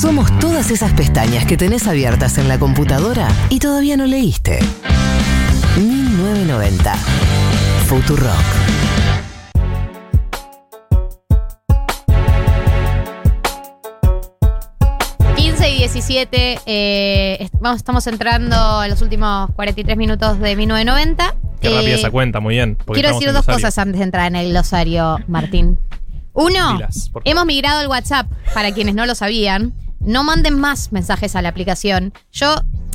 Somos todas esas pestañas que tenés abiertas en la computadora y todavía no leíste. 1990. Futurock. y 17, eh, vamos, estamos entrando a los últimos 43 minutos de 1990. Qué Eh, rápida esa cuenta, muy bien. Quiero decir en dos glosario. cosas antes de entrar en el glosario, Martín. Uno, Dilas, hemos migrado el WhatsApp, para quienes no lo sabían. No manden más mensajes a la aplicación. Yo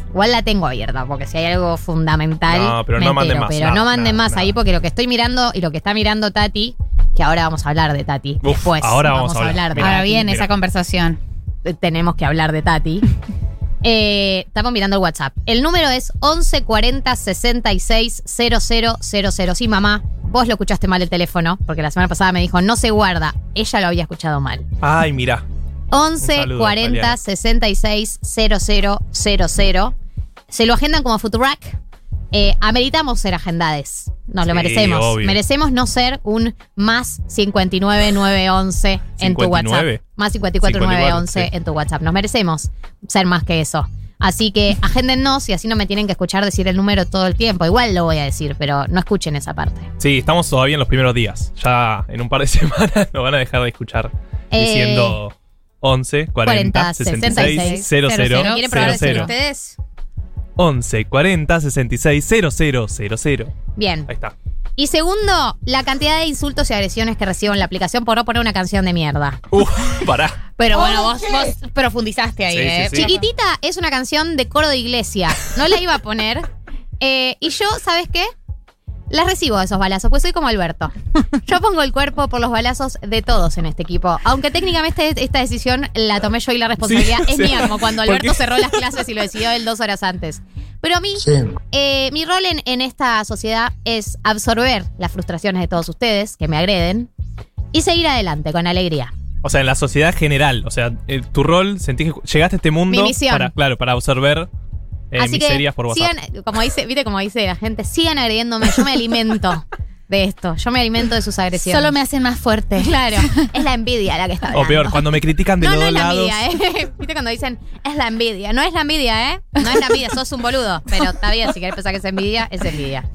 igual la tengo abierta, porque si hay algo fundamental. No, pero me no manden más, Pero no, no manden no, más ahí, porque lo que estoy mirando y lo que está mirando Tati, que ahora vamos a hablar de Tati. Uf, después ahora vamos a hablar. de Ahora bien, esa conversación. Eh, tenemos que hablar de Tati. Eh, estamos mirando el WhatsApp. El número es 1140 66 0000. Sí, mamá, vos lo escuchaste mal el teléfono, porque la semana pasada me dijo no se guarda. Ella lo había escuchado mal. Ay, mira. 11 saludo, 40 Taliana. 66 0000. Se lo agendan como Futurack. Eh, ameritamos ser agendades. Nos lo Sí, merecemos. obvio. Merecemos no ser un más 59 911 en tu 59. WhatsApp. Más 54 911 54, sí. en tu WhatsApp. Nos merecemos ser más que eso. Así que agéndennos y así no me tienen que escuchar decir el número todo el tiempo. Igual lo voy a decir, pero no escuchen esa parte. Sí, estamos todavía en los primeros días. Ya en un par de semanas nos van a dejar de escuchar Eh, diciendo 11 40, 40, 66 00 00. ¿Quieren probar a decir 00. ustedes? 11 40 66 00 00. Bien. Ahí está. Y segundo, la cantidad de insultos y agresiones que recibo en la aplicación por no poner una canción de mierda. Uf, pará. Pero bueno, vos, vos profundizaste ahí, Sí, sí, ¿eh? sí. Chiquitita es una canción de coro de iglesia. No la iba a poner. Eh, y yo, ¿sabes qué? Las recibo esos balazos, pues soy como Alberto. Yo pongo el cuerpo por los balazos de todos en este equipo. Aunque técnicamente esta decisión la tomé yo y la responsabilidad Sí, es sí. mía, como cuando Alberto cerró las clases y lo decidió él dos horas antes. Pero a mí, eh, mi rol en, en esta sociedad es absorber las frustraciones de todos ustedes que me agreden y seguir adelante con alegría. O sea, en la sociedad general. O sea, eh, tu rol, sentís que llegaste a este mundo Mi misión. para, claro, para absorber eh, Así que por WhatsApp. sigan, como dice, viste como dice la gente, sigan agrediéndome, yo me alimento de esto, yo me alimento de sus agresiones. Solo me hacen más fuerte. Claro, es la envidia la que está O hablando. peor, cuando me critican de No, los no dos es la lados. envidia, ¿eh? Viste cuando dicen, es la envidia. No es la envidia, ¿eh? No es la envidia, sos un boludo. Pero está bien, si querés pensar que es envidia, es envidia.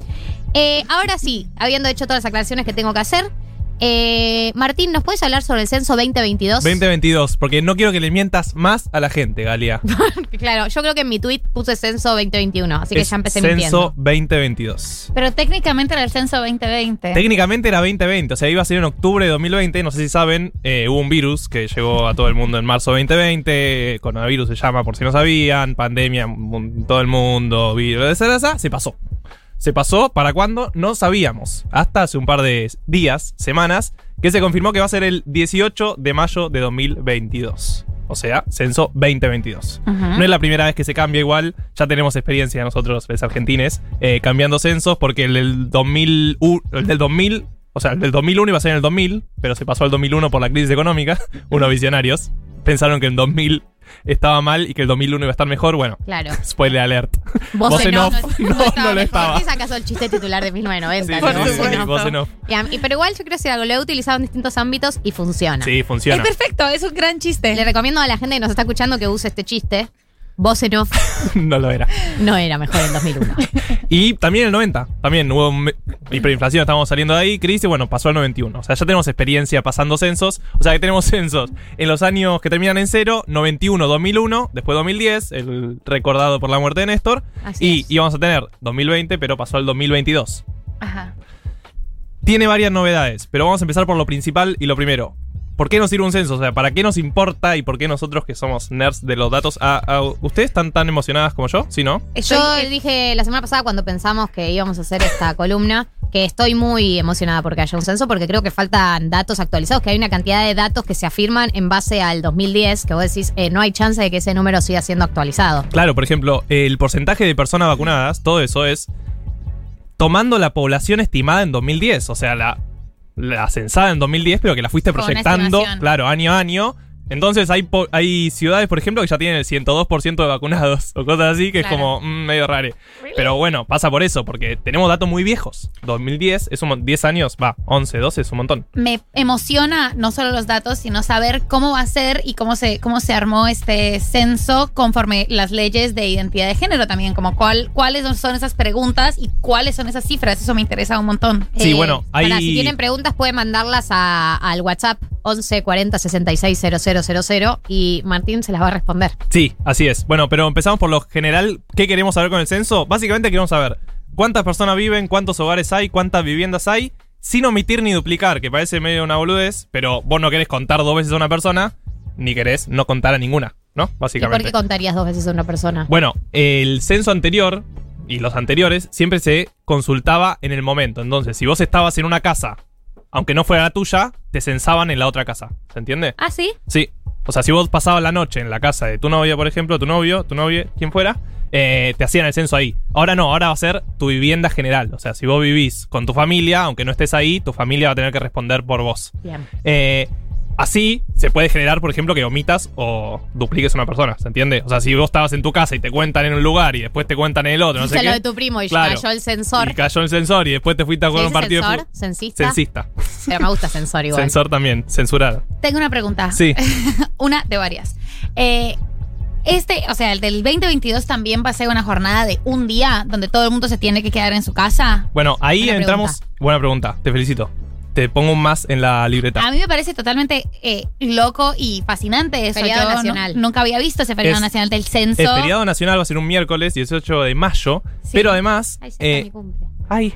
Eh, ahora sí, habiendo hecho todas las aclaraciones que tengo que hacer, eh, Martín, ¿nos puedes hablar sobre el censo 2022? 2022, porque no quiero que le mientas más a la gente, Galia. Claro, yo creo que en mi tweet puse censo 2021, así que Es ya empecé Censo mintiendo. 2022. Pero técnicamente era el censo 2020. Técnicamente era 2020, o sea, iba a ser en octubre de 2020. No sé si saben, eh, hubo un virus que llegó a todo el mundo en marzo de 2020. Coronavirus se llama, por si no sabían. Pandemia, todo el mundo, virus, esa, esa, se pasó. Se pasó para cuando no sabíamos. Hasta hace un par de días, semanas, que se confirmó que va a ser el 18 de mayo de 2022. O sea, censo 2022. Ujú. No es la primera vez que se cambia igual, ya tenemos experiencia nosotros, los argentines, eh, cambiando censos, porque el del 2000, el del 2000, o sea, el del 2001 iba a ser en el 2000, pero se pasó al 2001 por la crisis económica, unos visionarios, pensaron que el 2000 estaba mal y que el 2001 iba a estar mejor, bueno, Claro. spoiler alert. Vos Voz en en off. off, no, no lo estaba. ¿Es acaso el chiste titular de 1990? Sí, ¿no? sí, Vos sí, en sí, off. Y y- pero igual yo quiero decir algo, lo he utilizado en distintos ámbitos y funciona. Sí, funciona. Es perfecto, es un gran chiste. Le recomiendo a la gente que nos está escuchando que use este chiste. Voz en off no lo era. no era mejor en 2001. Y también el 90. También hubo hiperinflación, estábamos saliendo de ahí, crisis, bueno, pasó al 91. O sea, ya tenemos experiencia pasando censos. O sea, que tenemos censos en los años que terminan en cero, 91, 2001, después 2010, el recordado por la muerte de Néstor. Así y íbamos a tener 2020, pero pasó al 2022. Ajá. Tiene varias novedades, pero vamos a empezar por lo principal y lo primero. ¿Por qué nos sirve un censo? O sea, ¿para qué nos importa y por qué nosotros que somos nerds de los datos? ¿A, a- ustedes están tan emocionadas como yo? ¿Sí, no? Yo Estoy- dije la semana pasada cuando pensamos que íbamos a hacer esta columna que estoy muy emocionada porque haya un censo porque creo que faltan datos actualizados, que hay una cantidad de datos que se afirman en base al 2010 que vos decís eh, no hay chance de que ese número siga siendo actualizado. Claro, por ejemplo, el porcentaje de personas vacunadas, todo eso es tomando la población estimada en 2010, o sea, la, la censada en 2010, pero que la fuiste proyectando, claro, año a año, Entonces hay, po- hay ciudades, por ejemplo, que ya tienen el 102% de vacunados o cosas así, que Claro. es como mm, medio raro. Pero bueno, pasa por eso, porque tenemos datos muy viejos. 2010 es un mon- 10 años, va, 11, 12 es un montón. Me emociona no solo los datos, sino saber cómo va a ser y cómo se, cómo se armó este censo conforme las leyes de identidad de género también, como cuál, cuáles son esas preguntas y cuáles son esas cifras. Eso me interesa un montón. Sí, Eh, bueno, hay- pará, si tienen preguntas pueden mandarlas al WhatsApp 11 40 66 000 y Martín se las va a responder. Sí, así es. Bueno, pero empezamos por lo general. ¿Qué queremos saber con el censo? Básicamente queremos saber cuántas personas viven, cuántos hogares hay, cuántas viviendas hay, sin omitir ni duplicar, que parece medio una boludez, pero vos no querés contar dos veces a una persona, ni querés no contar a ninguna, ¿no? ¿Y por Básicamente. qué contarías dos veces a una persona? Bueno, el censo anterior y los anteriores siempre se consultaba en el momento. Entonces, si vos estabas en una casa, aunque no fuera la tuya, te censaban en la otra casa. ¿Se entiende? Ah, sí. Sí. O sea, si vos pasabas la noche en la casa de tu novia, por ejemplo, tu novio, tu novia, quien fuera, eh, te hacían el censo ahí. Ahora no, ahora va a ser tu vivienda general. O sea, si vos vivís con tu familia, aunque no estés ahí, tu familia va a tener que responder por vos. Bien. Eh, así se puede generar, por ejemplo, que omitas o dupliques una persona, ¿se entiende? O sea, si vos estabas en tu casa y te cuentan en un lugar y después te cuentan en el otro, no sé lo qué. de tu primo y Claro. cayó el sensor. Y cayó el sensor y después te fuiste a ¿Se jugar un partido de sensor? fútbol. ¿Censista? Censista. Pero me gusta sensor igual. Sensor también, censurado. Tengo una pregunta. Sí. una de varias. Eh, este, o sea, el del 2022 también va a ser una jornada de un día donde todo el mundo se tiene que quedar en su casa. Bueno, ahí Buena entramos. Buena pregunta, te felicito. Te pongo un más en la libreta. A mí me parece totalmente eh, loco y fascinante eso. Feriado Yo nacional. nunca había visto ese feriado Es- nacional del censo. El feriado nacional va a ser un miércoles 18 de mayo, Sí. pero además. Ay, se eh, mi cumple. ay.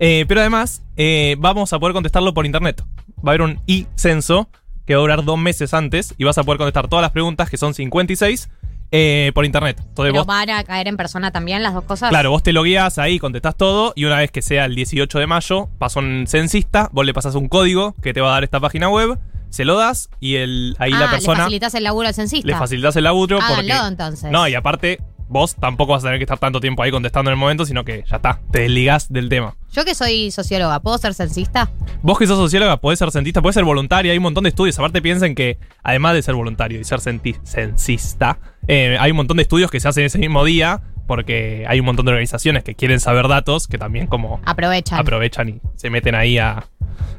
Eh, pero además, eh, vamos a poder contestarlo por internet. Va a haber un e-censo que va a durar dos meses antes y vas a poder contestar todas las preguntas, que son 56, eh, por internet. Entonces Pero vos, van a caer en persona también las dos cosas. claro, vos te logueas ahí, contestás todo y una vez que sea el 18 de mayo, pasa un censista, vos le pasás un código que te va a dar esta página web, se lo das y el, ahí ah, la le persona facilitas el laburo al censista. le facilitas el laburo porque... Háganlo entonces. No, y aparte, vos tampoco vas a tener que estar tanto tiempo ahí contestando en el momento, sino que ya está, te desligás del tema. Yo que soy socióloga, ¿puedo ser censista? Vos que sos socióloga, podés ser cientista, podés ser voluntaria, hay un montón de estudios. Aparte piensen que, además de ser voluntario y ser censista, eh, hay un montón de estudios que se hacen ese mismo día, porque hay un montón de organizaciones que quieren saber datos, que también como Aprovechan. aprovechan y se meten ahí a,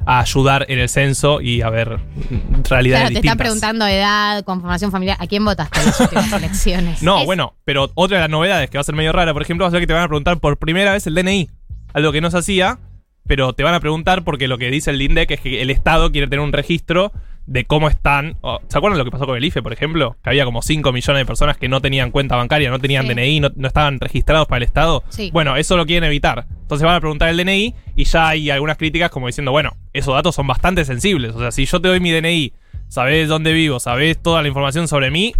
a ayudar en el censo y a ver realidades Claro, te están preguntando edad, conformación familiar. ¿A quién votaste en las últimas elecciones? No, Es- bueno, pero otra de las novedades que va a ser medio rara, por ejemplo, va a ser que te van a preguntar por primera vez el DNI. Algo que no se hacía, pero te van a preguntar porque lo que dice el INDEC es que el Estado quiere tener un registro de cómo están. ¿Se acuerdan lo que pasó con el IFE, por ejemplo? Que había como 5 millones de personas que no tenían cuenta bancaria, no tenían Sí. DNI, no, no estaban registrados para el Estado. Sí. Bueno, eso lo quieren evitar. Entonces van a preguntar el DNI y ya hay algunas críticas como diciendo, bueno, esos datos son bastante sensibles. O sea, si yo te doy mi DNI, sabés dónde vivo, sabés toda la información sobre mí,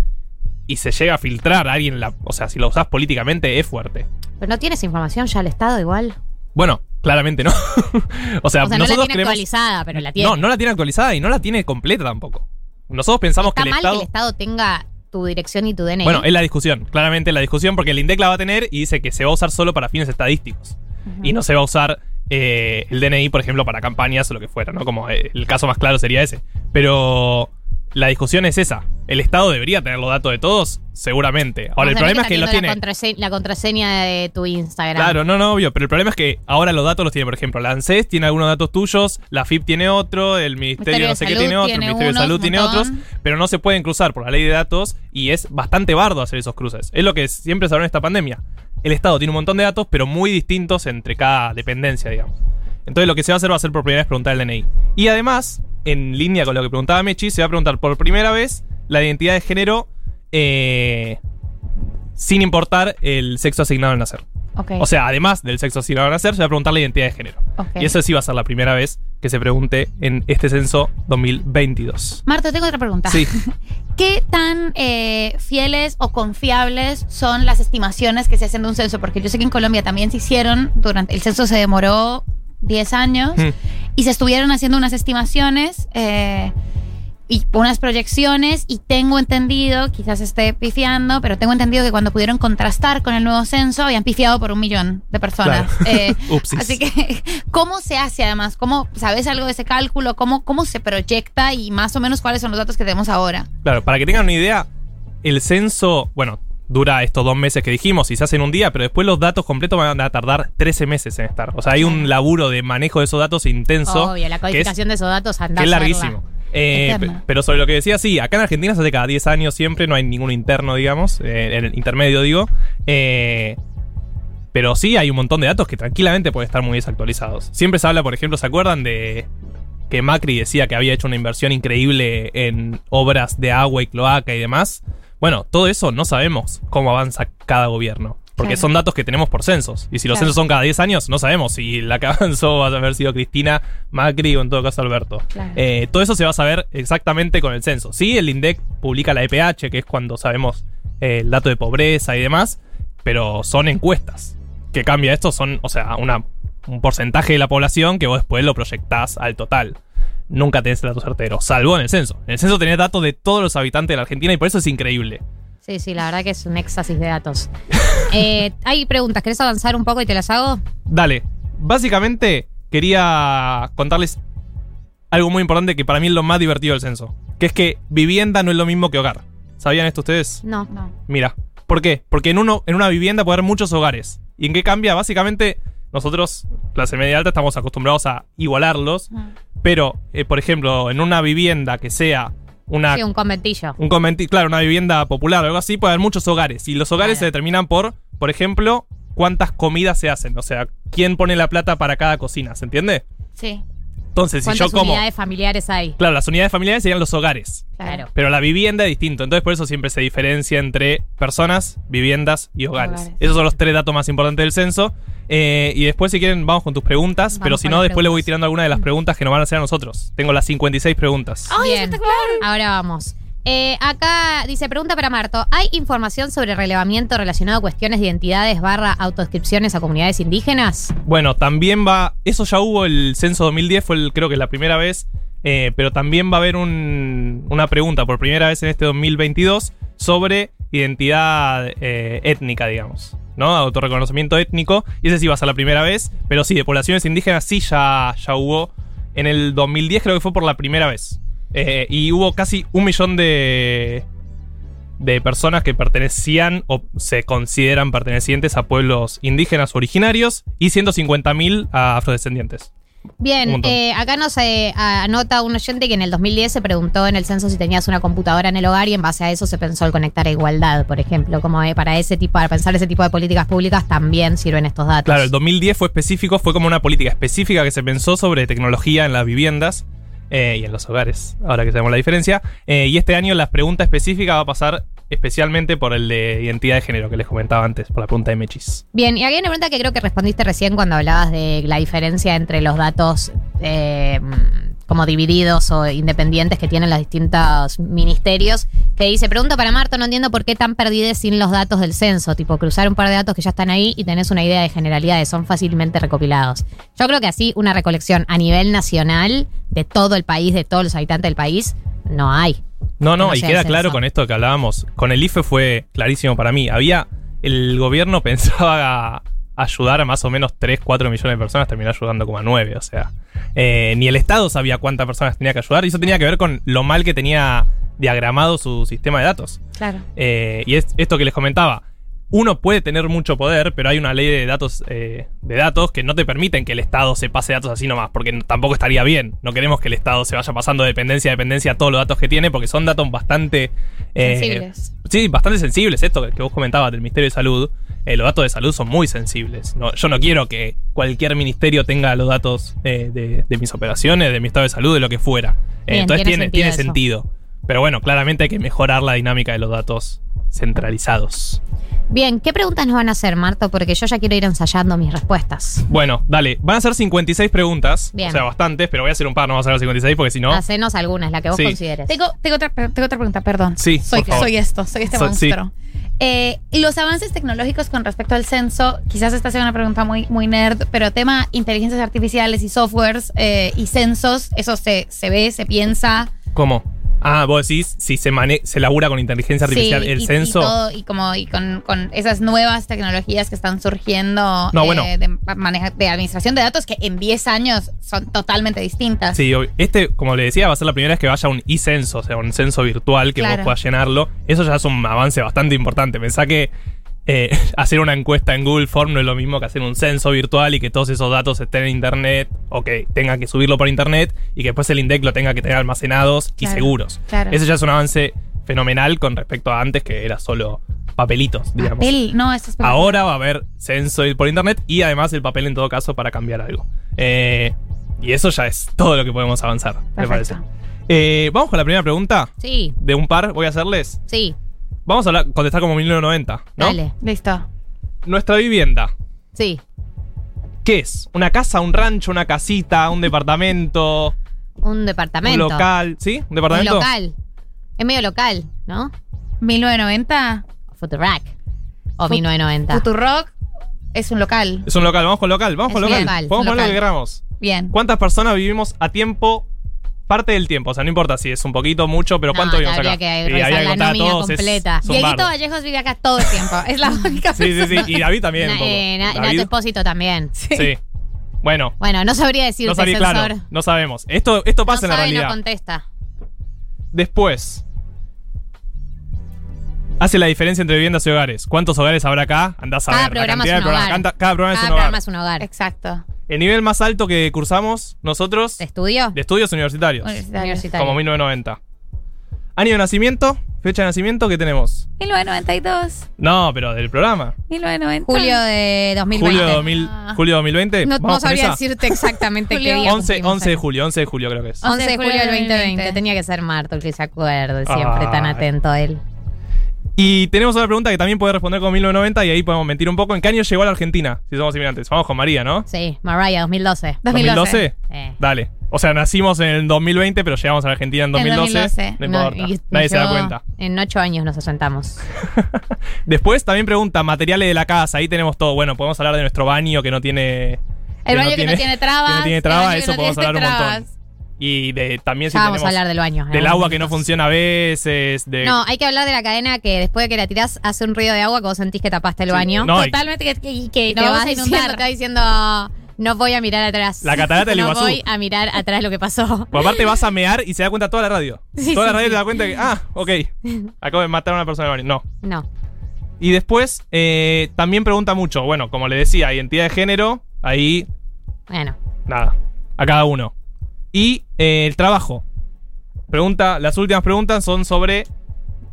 y se llega a filtrar a alguien, la, o sea, si lo usás políticamente es fuerte. Pero no tienes información ya el Estado igual. Bueno, claramente no. o sea, O sea, no la tiene creemos- actualizada, pero la tiene. No, no la tiene actualizada y no la tiene completa tampoco. Nosotros pensamos Está que el mal Estado... que el Estado tenga tu dirección y tu DNI. Bueno, es la discusión, claramente es la discusión porque el INDEC la va a tener y dice que se va a usar solo para fines estadísticos. Y no se va a usar eh, el DNI, por ejemplo, para campañas o lo que fuera, ¿no? Como eh, el caso más claro sería ese. Pero la discusión es esa. ¿El Estado debería tener los datos de todos? Seguramente. Ahora, el problema es que lo estar tiene... La contraseña, la contraseña de tu Instagram. Claro, no, no, obvio. Pero el problema es que ahora los datos los tiene, por ejemplo, la ANSES tiene algunos datos tuyos, la FIP tiene otro, el Ministerio Ministerio no sé qué tiene otro, el Ministerio de Salud tiene otros, pero no se pueden cruzar por la ley de datos y es bastante bardo hacer esos cruces. Es lo que siempre se habló en esta pandemia. El Estado tiene un montón de datos, pero muy distintos entre cada dependencia, digamos. Entonces lo que se va a hacer va a ser por primera vez preguntar el DNI. Y además, en línea con lo que preguntaba Mechi, se va a preguntar por primera vez la identidad de género eh, sin importar el sexo asignado al nacer. O sea, además del sexo asignado al nacer, se va a preguntar la identidad de género. Y eso sí va a ser la primera vez que se pregunte en este censo 2022. Marta, tengo otra pregunta. Sí. ¿Qué tan eh, fieles o confiables son las estimaciones que se hacen de un censo? Porque yo sé que en Colombia también se hicieron, durante el censo se demoró 10 años Hmm. Y se estuvieron haciendo unas estimaciones. eh, y unas proyecciones y tengo entendido, quizás esté pifiando, pero tengo entendido que cuando pudieron contrastar con el nuevo censo habían pifiado por un millón de personas. Claro. Eh, así que, ¿cómo se hace además? ¿Cómo sabes algo de ese cálculo? ¿Cómo, ¿Cómo se proyecta y más o menos cuáles son los datos que tenemos ahora? Claro, para que tengan una idea, el censo, bueno, dura estos dos meses que dijimos y se hace en un día, pero después los datos completos van a tardar 13 meses en estar. O sea, hay un laburo de manejo de esos datos intenso. Obvio, la que es- codificación de esos datos anda que es larguísimo. Eh, pero sobre lo que decía, sí, acá en Argentina se hace cada 10 años siempre, no hay ningún interno, digamos, eh, en el intermedio, digo. Eh, pero sí hay un montón de datos que tranquilamente pueden estar muy desactualizados. Siempre se habla, por ejemplo, ¿se acuerdan de que Macri decía que había hecho una inversión increíble en obras de agua y cloaca y demás? Bueno, todo eso no sabemos cómo avanza cada gobierno. Porque Claro. son datos que tenemos por censos. Y si los Claro. censos son cada 10 años, no sabemos si la que avanzó va a haber sido Cristina, Macri o en todo caso Alberto. Claro. Eh, todo eso se va a saber exactamente con el censo. Sí, el INDEC publica la EPH, que es cuando sabemos eh, el dato de pobreza y demás, pero son encuestas. Que cambia esto, son, o sea, una, un porcentaje de la población que vos después lo proyectás al total. Nunca tenés el dato certero, salvo en el censo. En el censo tenés datos de todos los habitantes de la Argentina y por eso es increíble. Sí, sí, la verdad que es un éxtasis de datos. Eh, hay preguntas, ¿querés avanzar un poco y te las hago? Dale, básicamente quería contarles algo muy importante que para mí es lo más divertido del censo. Que es que vivienda no es lo mismo que hogar. ¿Sabían esto ustedes? No. No. Mira, ¿por qué? Porque en, uno, en una vivienda puede haber muchos hogares. ¿Y en qué cambia? Básicamente, nosotros, clase media alta, estamos acostumbrados a igualarlos. Pero, eh, por ejemplo, en una vivienda que sea una, Sí, un conventillo. un claro, una vivienda popular o algo así, puede haber muchos hogares. Y los hogares Claro. se determinan por, por ejemplo, cuántas comidas se hacen. O sea, quién pone la plata para cada cocina, ¿se entiende? Sí. Entonces, si yo ¿Cuántas como. unidades familiares hay? Claro, las unidades familiares serían los hogares. Claro. Pero la vivienda es distinto. Entonces, por eso siempre se diferencia entre personas, viviendas y hogares. Hogares. Esos son los tres datos más importantes del censo. Eh, y después, si quieren, vamos con tus preguntas. Vamos pero si no, después le voy tirando alguna de las preguntas que nos van a hacer a nosotros. Tengo las 56 preguntas. ¡Ay, espectacular! Ahora vamos. Eh, acá dice, pregunta para Marto. ¿Hay información sobre relevamiento relacionado a cuestiones de identidades barra autodescripciones a comunidades indígenas? Bueno, también va. Eso ya hubo el censo 2010, fue creo que la primera vez. eh, pero también va a haber un- una pregunta por primera vez en este 2022 sobre identidad eh, étnica, digamos. ¿No? Autorreconocimiento étnico. Y ese sí va a ser la primera vez. Pero sí, de poblaciones indígenas sí ya, ya hubo. En el 2010 creo que fue por la primera vez. Eh, y hubo casi un millón de, de personas que pertenecían o se consideran pertenecientes a pueblos indígenas originarios y 150.000 a afrodescendientes. Bien, eh, acá nos eh, anota un oyente que en el 2010 se preguntó en el censo si tenías una computadora en el hogar y en base a eso se pensó el conectar a igualdad, por ejemplo, como eh, para ese tipo, para pensar ese tipo de políticas públicas también sirven estos datos. Claro, el 2010 fue específico, fue como una política específica que se pensó sobre tecnología en las viviendas eh, y en los hogares, ahora que sabemos la diferencia. Eh, y este año la pregunta específica va a pasar especialmente por el de identidad de género que les comentaba antes, por la pregunta de Mechis. Bien, y hay una pregunta que creo que respondiste recién cuando hablabas de la diferencia entre los datos eh, como divididos o independientes que tienen los distintos ministerios, que dice, pregunta para Marto, no entiendo por qué tan perdides sin los datos del censo, tipo cruzar un par de datos que ya están ahí y tenés una idea de generalidades, son fácilmente recopilados. Yo creo que así una recolección a nivel nacional de todo el país, de todos los habitantes del país, no hay. No, no, no y queda claro con esto que hablábamos. Con el IFE fue clarísimo para mí. Había. El gobierno pensaba ayudar a más o menos 3, 4 millones de personas, terminó ayudando como a 9. O sea, eh, ni el Estado sabía cuántas personas tenía que ayudar. Y eso tenía que ver con lo mal que tenía diagramado su sistema de datos. Claro. Eh, y es esto que les comentaba. Uno puede tener mucho poder, pero hay una ley de datos, eh, de datos que no te permiten que el Estado se pase datos así nomás, porque tampoco estaría bien. No queremos que el Estado se vaya pasando de dependencia a dependencia todos los datos que tiene, porque son datos bastante... eh, Sensibles. Sí, bastante sensibles. Esto que- vos comentabas del Ministerio de Salud, eh, los datos de salud son muy sensibles. No, yo no quiero que cualquier ministerio tenga los datos eh, de, de mis operaciones, de mi estado de salud, de lo que fuera. Bien, entonces tiene tiene, sentido tiene eso. sentido. Pero bueno, claramente hay que mejorar la dinámica de los datos centralizados. Bien, ¿qué preguntas nos van a hacer, Marto? Porque yo ya quiero ir ensayando mis respuestas. Bueno, dale, van a ser 56 preguntas, Bien. o sea, bastantes, pero voy a hacer un par, no vamos a hacer 56 porque si no... Hacenos algunas, la que vos Sí. consideres. Tengo, tengo, otra, tengo otra pregunta, perdón. Sí, soy, por favor. soy esto, soy este So- sí. monstruo. Eh, los avances tecnológicos con respecto al censo, quizás esta sea una pregunta muy, muy nerd, pero tema inteligencias artificiales y softwares eh, y censos, eso se, se ve, se piensa. ¿Cómo? Ah, vos decís, si se, mane se labura con inteligencia artificial Sí, el y- censo. Y, todo, y como y con, con esas nuevas tecnologías que están surgiendo No, bueno. eh, de, maneja- de administración de datos que en 10 años son totalmente distintas. Sí, este, como le decía, va a ser la primera vez que vaya un e-censo, o sea, un censo virtual que vos Claro. puedas llenarlo. Eso ya es un avance bastante importante. Pensá que eh, hacer una encuesta en Google Form no es lo mismo que hacer un censo virtual y que todos esos datos estén en internet o que tenga que subirlo por internet y que después el INDEC lo tenga que tener almacenados y seguros. claro. Eso ya es un avance fenomenal con respecto a antes que era solo papelitos, digamos. Papel, no, eso es Ahora va a haber censo por internet y además el papel en todo caso para cambiar algo. Eh, y eso ya es todo lo que podemos avanzar, me parece. Eh, Vamos con la primera pregunta. Sí, De un par, voy a hacerles. sí, Vamos a hablar, contestar como 1990, ¿no? dale. Listo. Nuestra vivienda. Sí, ¿Qué es? ¿Una casa, un rancho, una casita, un departamento, un departamento. un local? ¿Sí? ¿Un Un departamento? local. Es medio local, ¿no? 1990, Futurac. O Fut- 1990. Futurock es un local. Es un local, vamos con local, vamos Es con un local. local, Podemos un poner lo local. que queramos. Bien. ¿Cuántas personas vivimos a tiempo? Parte del tiempo, o sea, no importa si es un poquito, mucho, pero No, ¿cuánto vivimos acá? que Y había que la contar a todos, completa. es Dieguito. Vallejos vive acá todo el tiempo. Es la única Sí, sí, sí. Y David también. Na- eh, Na- David, Nato también. Sí. Bueno, Bueno, no sabría decirte, no sensor. claro. No sabemos. Esto, esto pasa no en la sabe, no realidad. contesta. Después. Hace la diferencia entre viviendas y hogares. ¿Cuántos hogares habrá acá? Andás a Cada ver. la programa cantidad es de un programas. hogar. Canta- Cada programa es Cada un hogar. programa es un hogar. Exacto. El nivel más alto que cursamos nosotros ¿De estudio? de estudios universitarios. Universitario. Universitario. Como 1990. Año de nacimiento, fecha de nacimiento, ¿qué tenemos? 1992. No, pero del programa. 1990. Julio de 2020. Julio de, 2000, Ah. julio de 2020. No, no ¿Vamos con sabría decirte exactamente qué día 11, cumplimos 11 de años. julio, 11 de julio creo que es. 11 de julio del 2020. 2020. Tenía que ser Marto el que se acuerde. Siempre Ah. tan atento él. Y tenemos otra pregunta que también puede responder con 1990 y ahí podemos mentir un poco. ¿En qué año llegó a la Argentina? Si somos inmigrantes. Vamos con María, ¿no? Sí, Mariah, 2012. 2012. Eh. Dale. O sea, nacimos en el 2020, pero llegamos a la Argentina en 2012. 2012. No No, importa. y- Nadie se da cuenta. En ocho años nos asentamos. Después también pregunta materiales de la casa. Ahí tenemos todo. Bueno, podemos hablar de nuestro baño que no tiene. El baño que no tiene trabas. Que no tiene trabas, eso podemos hablar un montón. Y de también si Ya vamos a hablar del baño. del agua que no funciona a veces. De, No, hay que hablar de la cadena que después de que la tirás hace un ruido de agua que vos sentís que tapaste el baño. No, Totalmente que, que, Y que te no vas a diciendo, inundar. te va diciendo, no voy a mirar atrás. La catarata del No Iguazú. voy a mirar atrás lo que pasó. Pues aparte vas a mear y se da cuenta toda la radio. Sí, toda la radio sí. te da cuenta que, ah, ok, acabo de matar a una persona en el baño. No. No. Y después eh, también pregunta mucho, bueno, como le decía, identidad de género, ahí Bueno. nada, a cada uno. Y eh, el trabajo. Pregunta, las últimas preguntas son sobre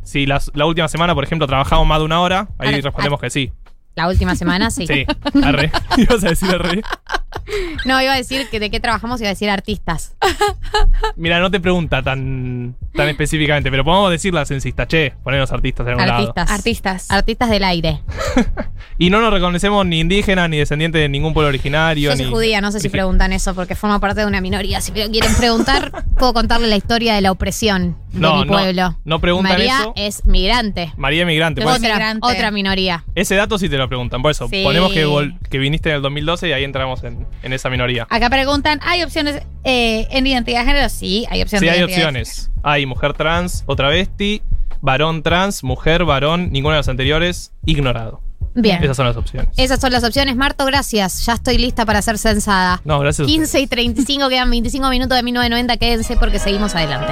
si las- la última semana, por ejemplo, trabajamos más de una hora. Ahí respondemos que sí. La última semana sí. Sí, arre. Ibas a decir arre. No, iba a decir que de qué trabajamos, iba a decir artistas. Mira, no te pregunta tan, tan específicamente, pero podemos decir la censista. Che, ponernos artistas en algún lado. Artistas. Artistas. Artistas del aire. Y no nos reconocemos ni indígenas ni descendientes de ningún pueblo originario. Yo soy ni- judía, no sé si preguntan eso porque formo parte de una minoría. Si lo quieren preguntar, puedo contarle la historia de la opresión de No, mi no, pueblo. no preguntan María eso. es migrante. María Emigrante. Pero pues, vos- Otra, migrante. otra minoría. ese dato sí te lo preguntan. Por eso, Sí. ponemos que, vol- que viniste en el 2012 y ahí entramos en, en esa minoría. Acá preguntan, ¿hay opciones eh, en identidad de género? Sí, hay opciones. Sí, hay de opciones. Hay mujer trans o travesti, varón trans, mujer, varón, ninguna de las anteriores, ignorado. Bien. Esas son las opciones. Esas son las opciones. Marto, gracias. Ya estoy lista para ser censada. No, gracias. a ustedes. 15 y 35, quedan 25 minutos de 1990. Quédense porque seguimos adelante.